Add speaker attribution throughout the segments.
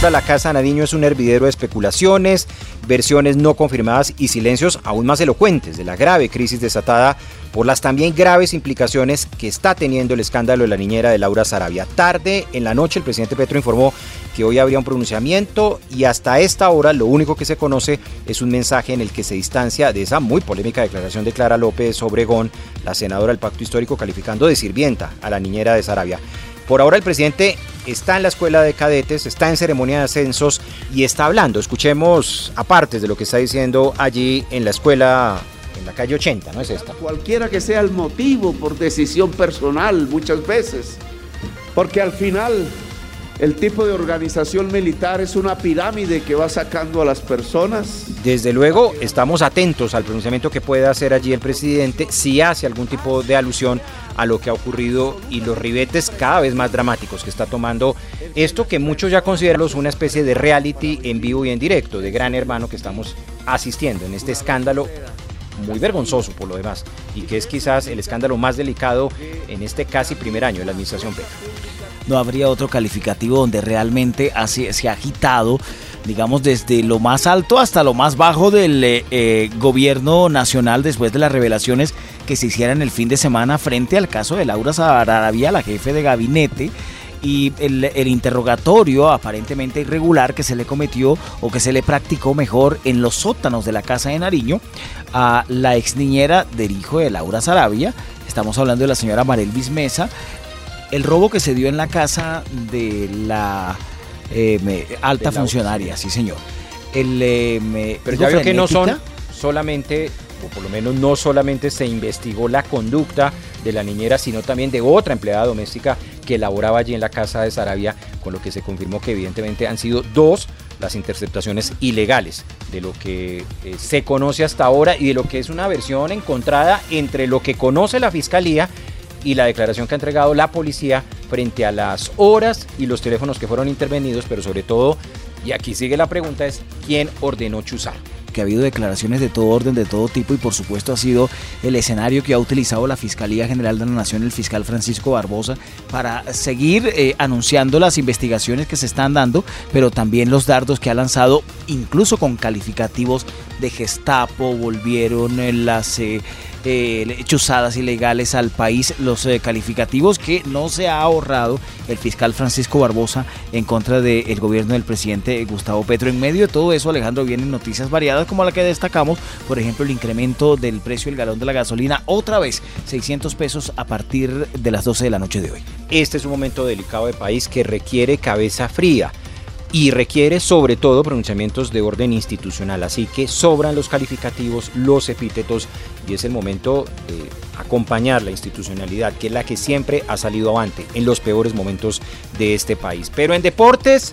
Speaker 1: La Casa Nadiño es un hervidero de especulaciones, versiones no confirmadas y silencios aún más elocuentes de la grave crisis desatada por las también graves implicaciones que está teniendo el escándalo de la niñera de Laura Sarabia. Tarde en la noche el presidente Petro informó que hoy habría un pronunciamiento y hasta esta hora lo único que se conoce es un mensaje en el que se distancia de esa muy polémica declaración de Clara López Obregón, la senadora del Pacto Histórico, calificando de sirvienta a la niñera de Sarabia. Por ahora el presidente está en la escuela de cadetes, está en ceremonia de ascensos y está hablando. Escuchemos aparte de lo que está diciendo allí en la escuela en la calle 80, ¿no es esta?
Speaker 2: Cualquiera que sea el motivo por decisión personal muchas veces, porque al final el tipo de organización militar es una pirámide que va sacando a las personas.
Speaker 1: Desde luego, estamos atentos al pronunciamiento que pueda hacer allí el presidente si hace algún tipo de alusión a lo que ha ocurrido y los ribetes cada vez más dramáticos que está tomando esto que muchos ya consideran una especie de reality en vivo y en directo de Gran Hermano que estamos asistiendo en este escándalo muy vergonzoso por lo demás y que es quizás el escándalo más delicado en este casi primer año de la administración Petro
Speaker 3: no habría otro calificativo donde realmente se ha agitado, digamos, desde lo más alto hasta lo más bajo del eh, eh, gobierno nacional después de las revelaciones que se hicieran el fin de semana frente al caso de Laura Sarabia, la jefe de gabinete y el, interrogatorio aparentemente irregular que se le cometió o que se le practicó mejor en los sótanos de la casa de Nariño a la ex niñera del hijo de Laura Sarabia. Estamos hablando de la señora Marel Mesa, el robo que se dio en la casa de la eh, alta funcionaria, sí señor. El,
Speaker 1: eh, Pero ya veo que no son solamente, o por lo menos no solamente se investigó la conducta de la niñera, sino también de otra empleada doméstica que laboraba allí en la casa de Sarabia, con lo que se confirmó que evidentemente han sido dos las interceptaciones ilegales de lo que eh, se conoce hasta ahora y de lo que es una versión encontrada entre lo que conoce la fiscalía y la declaración que ha entregado la policía frente a las horas y los teléfonos que fueron intervenidos, pero sobre todo, y aquí sigue la pregunta, es quién ordenó chuzar
Speaker 3: que ha habido declaraciones de todo orden, de todo tipo y por supuesto ha sido el escenario que ha utilizado la Fiscalía General de la Nación, el fiscal Francisco Barbosa, para seguir eh, anunciando las investigaciones que se están dando, pero también los dardos que ha lanzado, incluso con calificativos de Gestapo, volvieron en las... Eh, eh, chuzadas ilegales al país, los eh, calificativos que no se ha ahorrado el fiscal Francisco Barbosa en contra del gobierno del presidente Gustavo Petro. En medio de todo eso, Alejandro, vienen noticias variadas como la que destacamos, por ejemplo, el incremento del precio del galón de la gasolina, otra vez 600 pesos a partir de las 12 de la noche de hoy.
Speaker 1: Este es un momento delicado de país que requiere cabeza fría y requiere sobre todo pronunciamientos de orden institucional, así que sobran los calificativos, los epítetos y es el momento de acompañar la institucionalidad, que es la que siempre ha salido avante en los peores momentos de este país. Pero en deportes,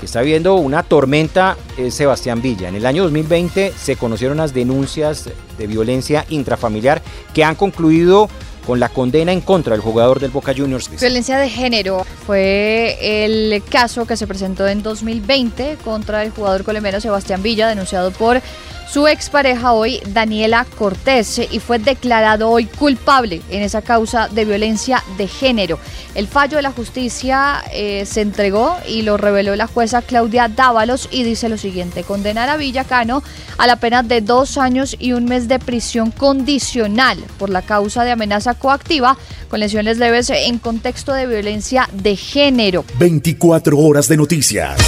Speaker 1: que está viendo una tormenta es Sebastián Villa. En el año 2020 se conocieron las denuncias de violencia intrafamiliar que han concluido con la condena en contra del jugador del Boca Juniors.
Speaker 4: Violencia de género fue el caso que se presentó en 2020 contra el jugador colombiano Sebastián Villa, denunciado por su expareja hoy, Daniela Cortés, y fue declarado hoy culpable en esa causa de violencia de género. El fallo de la justicia eh, se entregó y lo reveló la jueza Claudia Dávalos y dice lo siguiente, condenar a Villacano a la pena de dos años y un mes de prisión condicional por la causa de amenaza coactiva con lesiones leves en contexto de violencia de género.
Speaker 5: 24 horas de noticias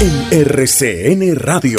Speaker 5: en RCN Radio.